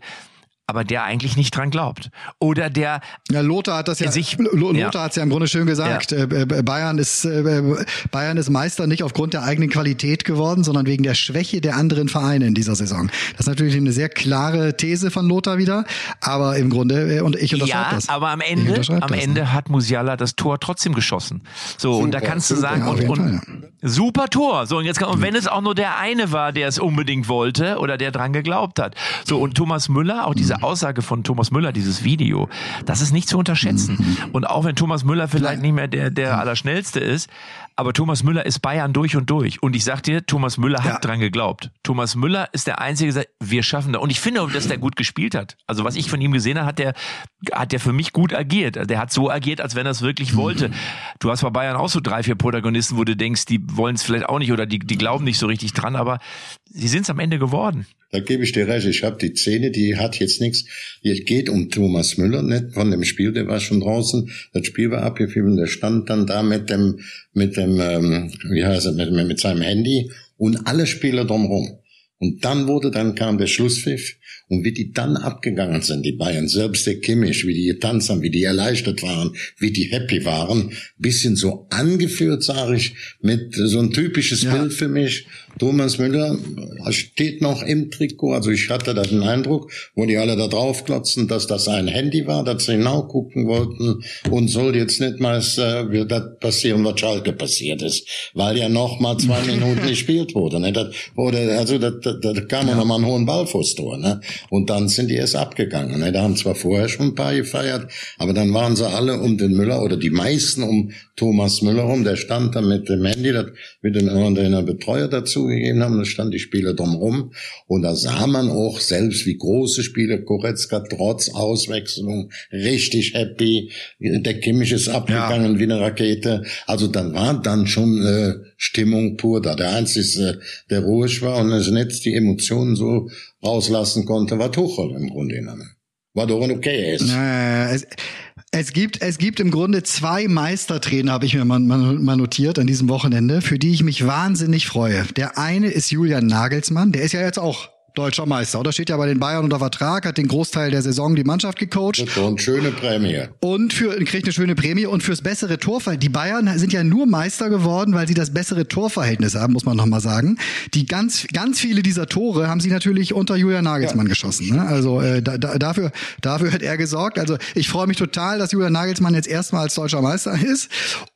aber der eigentlich nicht dran glaubt. Oder der ja, Lothar hat das ja sich Lothar ja. hat es ja im Grunde schön gesagt. Ja. Äh, äh, Bayern ist äh, Bayern ist Meister nicht aufgrund der eigenen Qualität geworden, sondern wegen der Schwäche der anderen Vereine in dieser Saison. Das ist natürlich eine sehr klare These von Lothar wieder, aber im Grunde und ich unterschreibe ja, das. aber am Ende am das, Ende ne? hat Musiala das Tor trotzdem geschossen. So super, und da kannst du sagen und, und Fall, super Tor. So und jetzt kann, und wenn es auch nur der eine war, der es unbedingt wollte oder der dran geglaubt hat. So und Thomas Müller auch diese Aussage von Thomas Müller, dieses Video, das ist nicht zu unterschätzen. Mhm. Und auch wenn Thomas Müller vielleicht nicht mehr der, der Allerschnellste ist, aber Thomas Müller ist Bayern durch und durch. Und ich sag dir, Thomas Müller hat ja. dran geglaubt. Thomas Müller ist der Einzige, der sagt, wir schaffen das. Und ich finde, dass der gut gespielt hat. Also was ich von ihm gesehen habe, hat der, hat der für mich gut agiert. Der hat so agiert, als wenn er es wirklich wollte. Du hast bei Bayern auch so drei, vier Protagonisten, wo du denkst, die wollen es vielleicht auch nicht oder die, die glauben nicht so richtig dran, aber sie sind es am Ende geworden. Da gebe ich dir recht. Ich habe die Szene, die hat jetzt nichts. Es geht um Thomas Müller, nicht von dem Spiel, der war schon draußen. Das Spiel war abgefilmt, der stand dann da mit dem, mit dem, ähm, wie heißt er, mit, mit seinem Handy und alle Spieler drumherum. Und dann wurde, dann kam der Schlusspfiff und wie die dann abgegangen sind, die Bayern, selbst der Kimmich, wie die getanzt haben, wie die erleichtert waren, wie die happy waren, bisschen so angeführt, sage ich, mit so ein typisches ja. Bild für mich. Thomas Müller steht noch im Trikot, also ich hatte da den Eindruck, wo die alle da drauf klotzen, dass das ein Handy war, dass sie genau gucken wollten und soll jetzt nicht mal äh, das passieren, was Schalke passiert ist, weil ja noch mal zwei Minuten gespielt wurde. Ne? Das wurde also da, da, da kam ja. noch mal einen hohen Ballfuß durch. Ne? Und dann sind die erst abgegangen. Ne? Da haben zwar vorher schon ein paar gefeiert, aber dann waren sie alle um den Müller oder die meisten um Thomas Müller rum. Der stand da mit dem Handy, das mit dem den Betreuer dazugegeben haben. Da stand die Spieler drumherum. Und da sah man auch selbst, wie große Spieler, Koretzka trotz Auswechslung, richtig happy. Der Kimmich ist abgegangen ja. wie eine Rakete. Also dann war dann schon äh, Stimmung pur da. Der Einzige, der ruhig war und es nicht die Emotionen so rauslassen konnte, war Tuchel im Grunde genommen. War doch ein okay ist. Äh, es, gibt, es gibt im Grunde zwei Meistertrainer, habe ich mir mal, mal, notiert an diesem Wochenende, für die ich mich wahnsinnig freue. Der eine ist Julian Nagelsmann, der ist ja jetzt auch deutscher Meister. Oder steht ja bei den Bayern unter Vertrag, hat den Großteil der Saison die Mannschaft gecoacht. Und schöne Prämie. Und für, kriegt eine schöne Prämie und fürs bessere Torverhältnis. Die Bayern sind ja nur Meister geworden, weil sie das bessere Torverhältnis haben, muss man nochmal sagen. Die ganz, ganz viele dieser Tore haben sie natürlich unter Julian Nagelsmann ja. geschossen. Ne? Also äh, da, da, dafür, dafür hat er gesorgt. Also ich freue mich total, dass Julian Nagelsmann jetzt erstmal als deutscher Meister ist.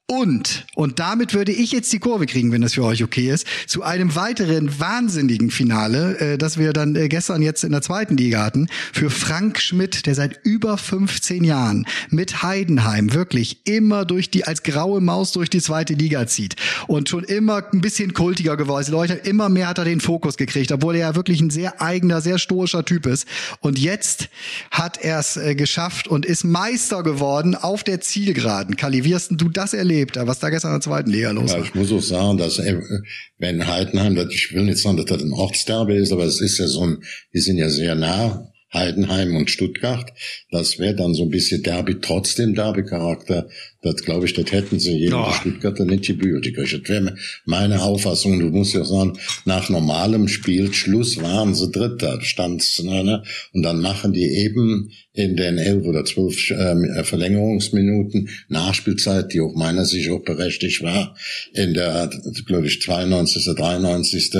Und, und damit würde ich jetzt die Kurve kriegen, wenn das für euch okay ist, zu einem weiteren wahnsinnigen Finale, äh, das wir dann äh, gestern jetzt in der zweiten Liga hatten, für Frank Schmidt, der seit über 15 Jahren mit Heidenheim wirklich immer durch die, als graue Maus durch die zweite Liga zieht und schon immer ein bisschen kultiger geworden ist. Leute, immer mehr hat er den Fokus gekriegt, obwohl er ja wirklich ein sehr eigener, sehr stoischer Typ ist. Und jetzt hat er es äh, geschafft und ist Meister geworden auf der Zielgeraden. Kali, wie hast du das erlebt? erlebt, was da gestern in der zweiten Liga los war. Ja, ich muss auch sagen, dass äh, wenn Heidenheim, ich will nicht sagen, dass das ein Ortsderbe ist, aber es ist ja so ein, die sind ja sehr nah Heidenheim und Stuttgart. Das wäre dann so ein bisschen Derby, trotzdem Derby-Charakter. Das glaube ich, das hätten sie jedem oh. Stuttgarter nicht gebührt. Das wäre meine Auffassung. Du musst ja sagen, nach normalem Spielschluss waren sie Dritter, stand's, ne, ne? Und dann machen die eben in den elf oder zwölf äh, Verlängerungsminuten Nachspielzeit, die auch meiner Sicht auch berechtigt war, in der, glaube ich, 92., 93.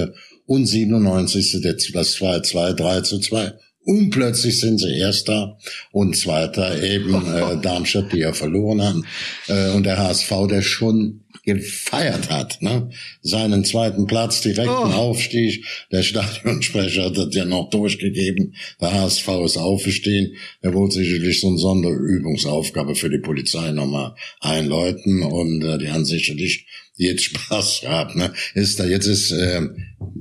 und 97. das 2, 2, 3 zu 2 Und plötzlich sind sie Erster und Zweiter eben äh, Darmstadt, die ja verloren haben. Äh, und der HSV, der schon gefeiert hat, ne? seinen zweiten Platz, direkten oh. Aufstieg. Der Stadionsprecher hat das ja noch durchgegeben. Der HSV ist aufgestiegen. Er wollte sicherlich so eine Sonderübungsaufgabe für die Polizei nochmal einläuten und äh, die haben sicherlich jetzt Spaß gehabt. Ne? Ist da jetzt ist äh,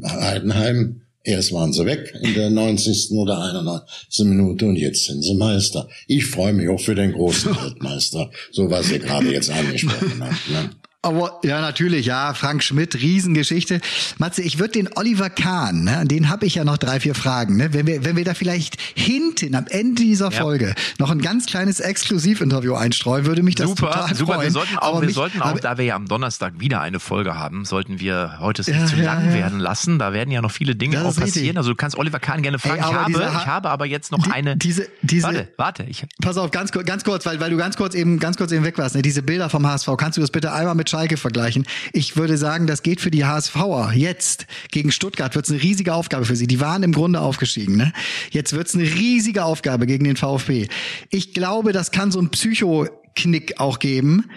Heidenheim Erst waren sie weg in der 90. oder 91. Minute und jetzt sind sie Meister. Ich freue mich auch für den großen Weltmeister, so was ihr gerade jetzt angesprochen habt. Ne? Aber ja, natürlich, ja, Frank Schmidt, Riesengeschichte. Matze, ich würde den Oliver Kahn, ne, an den habe ich ja noch drei, vier Fragen. Ne? Wenn, wir, wenn wir da vielleicht hinten am Ende dieser ja. Folge noch ein ganz kleines Exklusivinterview einstreuen, würde mich das super, total super. freuen. Wir sollten auch, wir mich, sollten auch da wir ja am Donnerstag wieder eine Folge haben, sollten wir heute es nicht ja, zu lang ja, werden lassen. Da werden ja noch viele Dinge auch passieren. Richtig. Also du kannst Oliver Kahn gerne fragen. Ey, ich, habe, ich habe aber jetzt noch die, eine. Diese, diese, warte, warte. Ich, pass auf, ganz, ganz kurz, weil, weil du ganz kurz eben, ganz kurz eben weg warst. Ne? Diese Bilder vom HSV, kannst du das bitte einmal mit Schalke vergleichen? Ich würde sagen, das geht für die HSVer jetzt gegen Stuttgart wird es eine riesige Aufgabe für sie. Die waren im Grunde aufgestiegen. Ne? Jetzt wird es eine riesige Aufgabe gegen den VfB. Ich glaube, das kann so ein Psycho-Knick auch geben.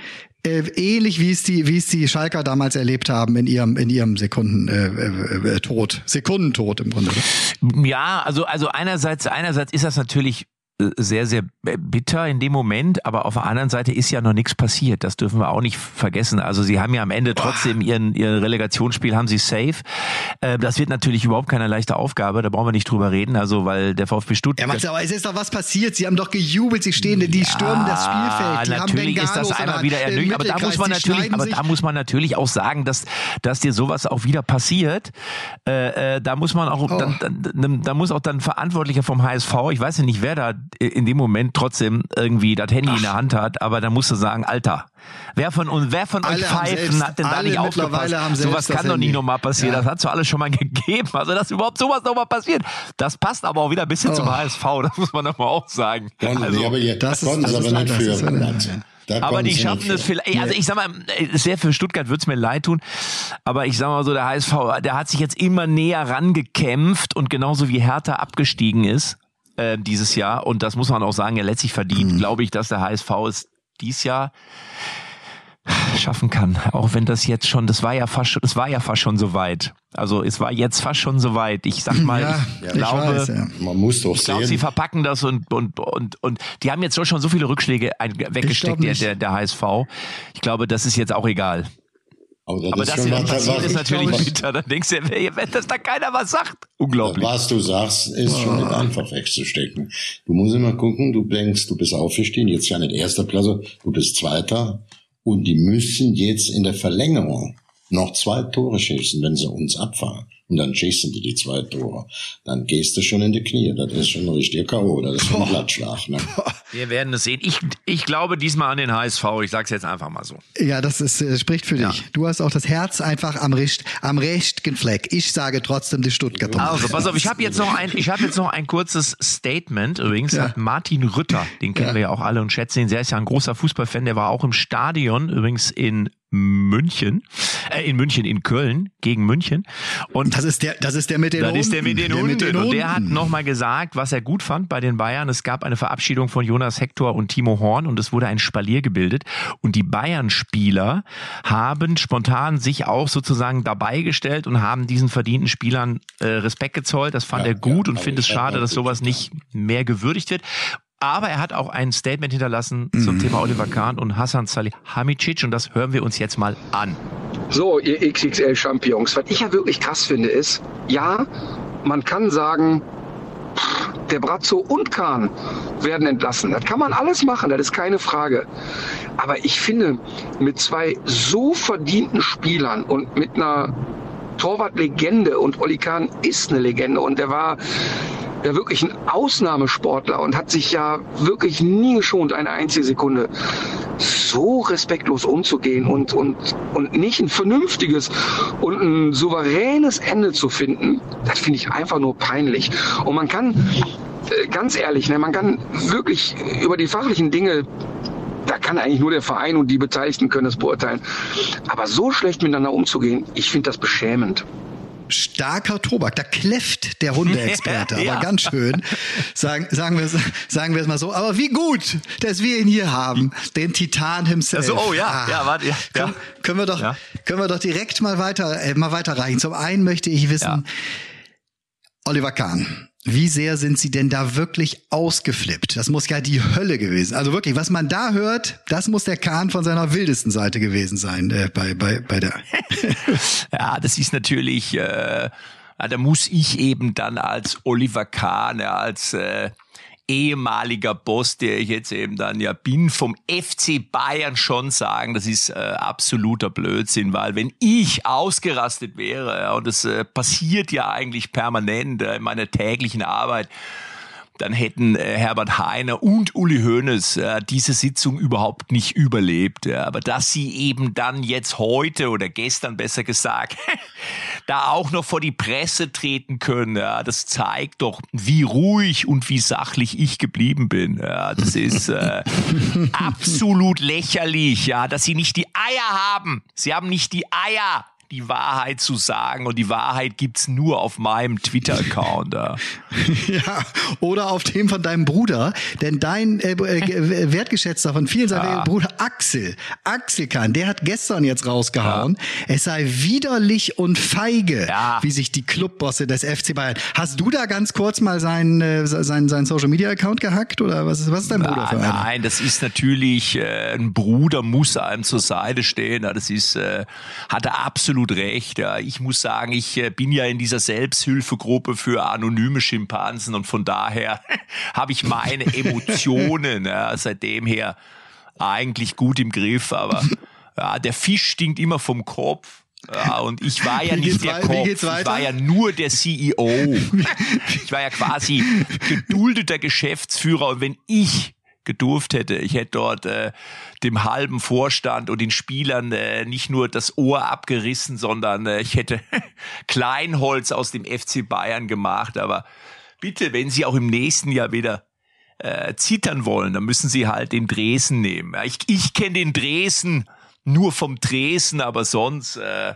Äh, ähnlich wie es die wie es die Schalker damals erlebt haben in ihrem in ihrem Sekunden äh, äh, äh Tod Sekundentod im Grunde. Ja, also also einerseits einerseits ist das natürlich sehr, sehr bitter in dem Moment, aber auf der anderen Seite ist ja noch nichts passiert. Das dürfen wir auch nicht vergessen. Also sie haben ja am Ende trotzdem ihren, ihr Relegationsspiel haben sie safe. Äh, das wird natürlich überhaupt keine leichte Aufgabe, da brauchen wir nicht drüber reden. Also weil der VfB Stuttgart. Ja, Max, aber es ist doch was passiert. Sie haben doch gejubelt, sie stehen, die ja, stürmen das Spielfeld. Die natürlich ist das einmal wieder ernüchternd, aber da muss man natürlich, aber da muss man natürlich auch sagen, dass, dass dir sowas auch wieder passiert. Äh, äh, da muss man auch, oh. dann, dann, da muss auch dann Verantwortlicher vom HSV, ich weiß ja nicht, wer da in dem Moment trotzdem irgendwie das Handy Ach. in der Hand hat, aber da musst du sagen, Alter, wer von uns, wer von euch Pfeifen hat denn da nicht aufgepasst? Sowas kann doch nicht nochmal passieren. Ja. Das hat so alles schon mal gegeben. Also, dass überhaupt sowas nochmal passiert. Das passt aber auch wieder ein bisschen oh. zum HSV. Das muss man doch mal auch sagen. Konnten also, aber jetzt, das konnten sie aber nicht für. Da aber die schaffen es vielleicht, also ich sag mal, sehr für Stuttgart wird's mir leid tun, aber ich sag mal so, der HSV, der hat sich jetzt immer näher rangekämpft und genauso wie Hertha abgestiegen ist, äh, dieses Jahr. Und das muss man auch sagen, er letztlich verdient, mhm. glaube ich, dass der HSV es dies Jahr schaffen kann. Auch wenn das jetzt schon, das war ja fast schon, es war ja fast schon so weit. Also es war jetzt fast schon so weit. Ich sag mal, ja, ich ja, glaube, ich weiß, ja. man muss doch ich glaube, sie verpacken das und und und und die haben jetzt schon so viele Rückschläge weggesteckt, der, der der HSV. Ich glaube, das ist jetzt auch egal. Aber das, Aber das hier passiert ist natürlich bitter. Dann denkst du, wenn das da keiner was sagt. Unglaublich. Was du sagst, ist schon nicht einfach wegzustecken. Du musst immer gucken, du denkst, du bist aufgestiegen, jetzt ja nicht erster Platz, du bist zweiter. Und die müssen jetzt in der Verlängerung noch zwei Tore schießen, wenn sie uns abfahren und dann schießen die die zwei Tore. Dann gehst du schon in die Knie. Das ist schon ein richtiger K.O. Das ist schon ein Blattschlag. Ne? Wir werden es sehen. Ich, ich glaube diesmal an den HSV. Ich sag's jetzt einfach mal so. Ja, das ist, äh, spricht für ja. dich. Du hast auch das Herz einfach am, Richt, am rechten Fleck. Ich sage trotzdem die Stuttgarter. Also, pass auf, ich habe jetzt noch ein, ich habe jetzt noch ein kurzes Statement. Übrigens ja. hat Martin Rütter, den kennen ja. wir ja auch alle und schätzen ihn. Der ist ja ein großer Fußballfan. Der war auch im Stadion, übrigens in München, äh, in München, in Köln, gegen München. Und das ist der, das ist der mit den das Hunden. ist der mit den, der Hunden. Mit den Und der hat nochmal gesagt, was er gut fand bei den Bayern. Es gab eine Verabschiedung von Jonas Hector und Timo Horn und es wurde ein Spalier gebildet. Und die Bayern-Spieler haben spontan sich auch sozusagen dabei gestellt und haben diesen verdienten Spielern äh, Respekt gezollt. Das fand ja, er gut ja, und findet es schade, dass sowas nicht mehr gewürdigt wird. Aber er hat auch ein Statement hinterlassen mhm. zum Thema Oliver Kahn und Hassan Salihamidzic und das hören wir uns jetzt mal an. So, ihr XXL-Champions, was ich ja wirklich krass finde ist, ja, man kann sagen, der Brazzo und Kahn werden entlassen. Das kann man alles machen, das ist keine Frage. Aber ich finde, mit zwei so verdienten Spielern und mit einer Torwartlegende und Oli Kahn ist eine Legende und der war ja wirklich ein Ausnahmesportler und hat sich ja wirklich nie geschont, eine einzige Sekunde, so respektlos umzugehen und, und, und nicht ein vernünftiges und ein souveränes Ende zu finden, das finde ich einfach nur peinlich. Und man kann, äh, ganz ehrlich, ne, man kann wirklich über die fachlichen Dinge da kann eigentlich nur der Verein und die Beteiligten können es beurteilen. Aber so schlecht miteinander umzugehen, ich finde das beschämend. Starker Tobak. Da kläfft der Hundeexperte, ja. aber ganz schön. Sagen, sagen wir es sagen wir es mal so. Aber wie gut, dass wir ihn hier haben, den Titan himself. Also, oh ja, ah. ja, warte, ja. Können, können wir doch, ja. können wir doch direkt mal weiter, äh, mal weiterreichen. Zum einen möchte ich wissen, Oliver Kahn. Wie sehr sind sie denn da wirklich ausgeflippt? Das muss ja die Hölle gewesen. Also wirklich, was man da hört, das muss der Kahn von seiner wildesten Seite gewesen sein äh, bei, bei, bei der. ja, das ist natürlich, äh, da muss ich eben dann als Oliver Kahn, ja, als äh, ehemaliger Boss, der ich jetzt eben dann ja bin, vom FC Bayern schon sagen, das ist äh, absoluter Blödsinn, weil wenn ich ausgerastet wäre, ja, und das äh, passiert ja eigentlich permanent äh, in meiner täglichen Arbeit, dann hätten äh, Herbert Heiner und Uli Hoeneß äh, diese Sitzung überhaupt nicht überlebt. Ja. Aber dass sie eben dann jetzt heute oder gestern besser gesagt, da auch noch vor die Presse treten können, ja, das zeigt doch, wie ruhig und wie sachlich ich geblieben bin. Ja. Das ist äh, absolut lächerlich, ja, dass sie nicht die Eier haben. Sie haben nicht die Eier, die Wahrheit zu sagen und die Wahrheit gibt's nur auf meinem Twitter-Account. ja, oder auf dem von deinem Bruder, denn dein äh, äh, wertgeschätzter von vielen seiner ja. Bruder Axel, Axel Kahn, der hat gestern jetzt rausgehauen, ja. es sei widerlich und feige, ja. wie sich die Clubbosse des FC Bayern. Hast du da ganz kurz mal seinen äh, sein, sein Social Media Account gehackt oder was ist was ist dein Bruder für einer? Nein, das ist natürlich äh, ein Bruder muss einem zur Seite stehen. Das ist äh, hat er absolut absolut recht. Ja. Ich muss sagen, ich äh, bin ja in dieser Selbsthilfegruppe für anonyme Schimpansen und von daher habe ich meine Emotionen ja, seitdem her eigentlich gut im Griff. Aber ja, der Fisch stinkt immer vom Kopf. Ja, und ich war ja nicht der Kopf, ich war ja nur der CEO. Ich war ja quasi geduldeter Geschäftsführer und wenn ich gedurft hätte. Ich hätte dort äh, dem halben Vorstand und den Spielern äh, nicht nur das Ohr abgerissen, sondern äh, ich hätte Kleinholz aus dem FC Bayern gemacht. Aber bitte, wenn Sie auch im nächsten Jahr wieder äh, zittern wollen, dann müssen Sie halt den Dresden nehmen. Ich, ich kenne den Dresden nur vom Dresden, aber sonst, äh,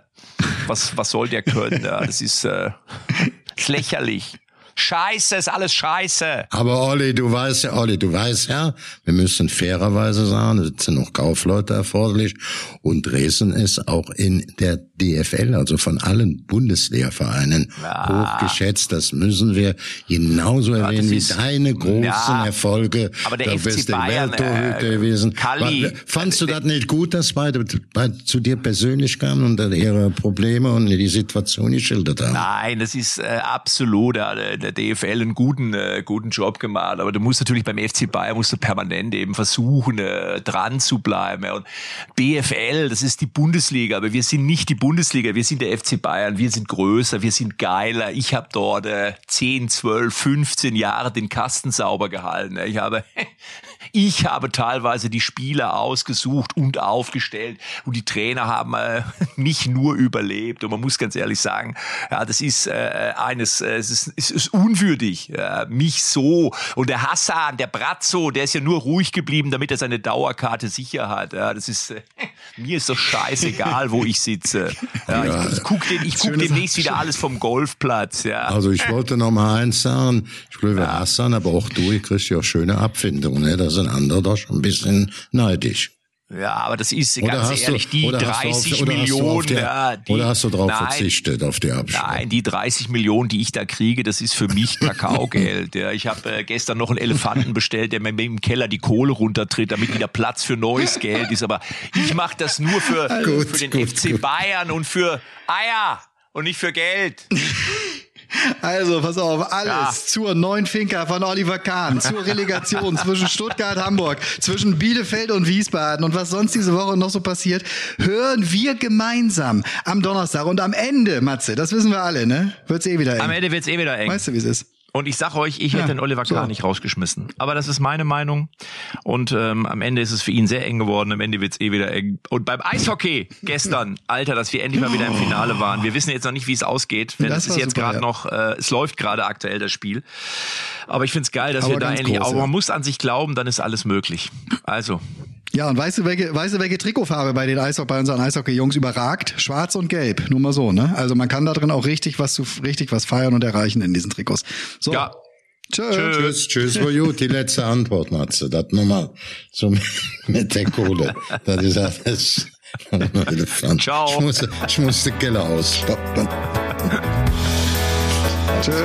was, was soll der können? Ja, das ist, äh, ist lächerlich. Scheiße, ist alles scheiße. Aber Olli, du weißt ja, Olli, du weißt ja, wir müssen fairerweise sagen, es sind noch Kaufleute erforderlich und Dresden ist auch in der DFL, also von allen Bundesliga-Vereinen ja. hochgeschätzt. Das müssen wir genauso ja, erwähnen wie deine großen ja, Erfolge. Aber der da FC bist Bayern, Welttorhüter äh, gewesen. Kalli, Fandst du das nicht gut, dass beide, beide zu dir persönlich kamen und ihre Probleme und die Situation geschildert haben? Nein, das ist äh, absolut. Äh, der DFL einen guten, äh, guten Job gemacht. Aber du musst natürlich beim FC Bayern musst du permanent eben versuchen, äh, dran zu bleiben. Und BFL, das ist die Bundesliga, aber wir sind nicht die Bundesliga, wir sind der FC Bayern, wir sind größer, wir sind geiler. Ich habe dort äh, 10, 12, 15 Jahre den Kasten sauber gehalten. Ich habe, ich habe teilweise die Spieler ausgesucht und aufgestellt und die Trainer haben äh, nicht nur überlebt. Und man muss ganz ehrlich sagen, ja, das ist äh, eines, äh, es ist, es ist unwürdig, äh, mich so. Und der Hassan, der Brazzo, der ist ja nur ruhig geblieben, damit er seine Dauerkarte sicher hat. Ja, das ist, äh, mir ist doch scheißegal, wo ich sitze. Ja, ja, ich, ich gucke den, ich guck demnächst wieder alles vom Golfplatz. Ja. Also ich wollte noch mal eins sagen. Ich glaube, ja. Hassan, aber auch du, ich kriegst ja auch schöne Abfindungen. Ne? Sind andere doch schon ein bisschen neidisch. Ja, aber das ist oder ganz ehrlich, du, die 30 auf, Millionen. Der, ja, die, oder hast du darauf verzichtet, auf die Abschluss? Nein, die 30 Millionen, die ich da kriege, das ist für mich Kakaogeld. ja, ich habe äh, gestern noch einen Elefanten bestellt, der mir im Keller die Kohle runtertritt, damit wieder Platz für neues Geld ist. Aber ich mache das nur für, gut, für den gut, FC gut. Bayern und für Eier und nicht für Geld. Also, pass auf, alles ja. zur neuen Finca von Oliver Kahn, zur Relegation zwischen Stuttgart, Hamburg, zwischen Bielefeld und Wiesbaden und was sonst diese Woche noch so passiert, hören wir gemeinsam am Donnerstag. Und am Ende, Matze, das wissen wir alle, ne? Wird's eh wieder eng. Am Ende wird's eh wieder eng. Weißt du, wie es ist? Und ich sag euch, ich hätte ja, den Oliver Kahn so. nicht rausgeschmissen. Aber das ist meine Meinung. Und ähm, am Ende ist es für ihn sehr eng geworden. Am Ende wird's eh wieder eng. Und beim Eishockey gestern, Alter, dass wir endlich mal wieder im Finale waren. Wir wissen jetzt noch nicht, wie es ausgeht. Denn das es ist jetzt gerade ja. noch, äh, es läuft gerade aktuell das Spiel. Aber ich find's geil, dass aber wir da endlich, groß, aber man muss an sich glauben, dann ist alles möglich. Also, Ja, und weißt du, welche, weißt du, welche Trikotfarbe bei den Eishockey, bei unseren Eishockey-Jungs überragt? Schwarz und Gelb. Nur mal so, ne? Also man kann da drin auch richtig was zu, richtig was feiern und erreichen in diesen Trikots. So. Ja. Tschüss. Tschüss, tschüss, war gut. Die letzte Antwort, Matze. Das nochmal so mit der Kohle. Das ist alles. Ciao. Ich musste, ich musste Keller ausstoppen. Tschüss.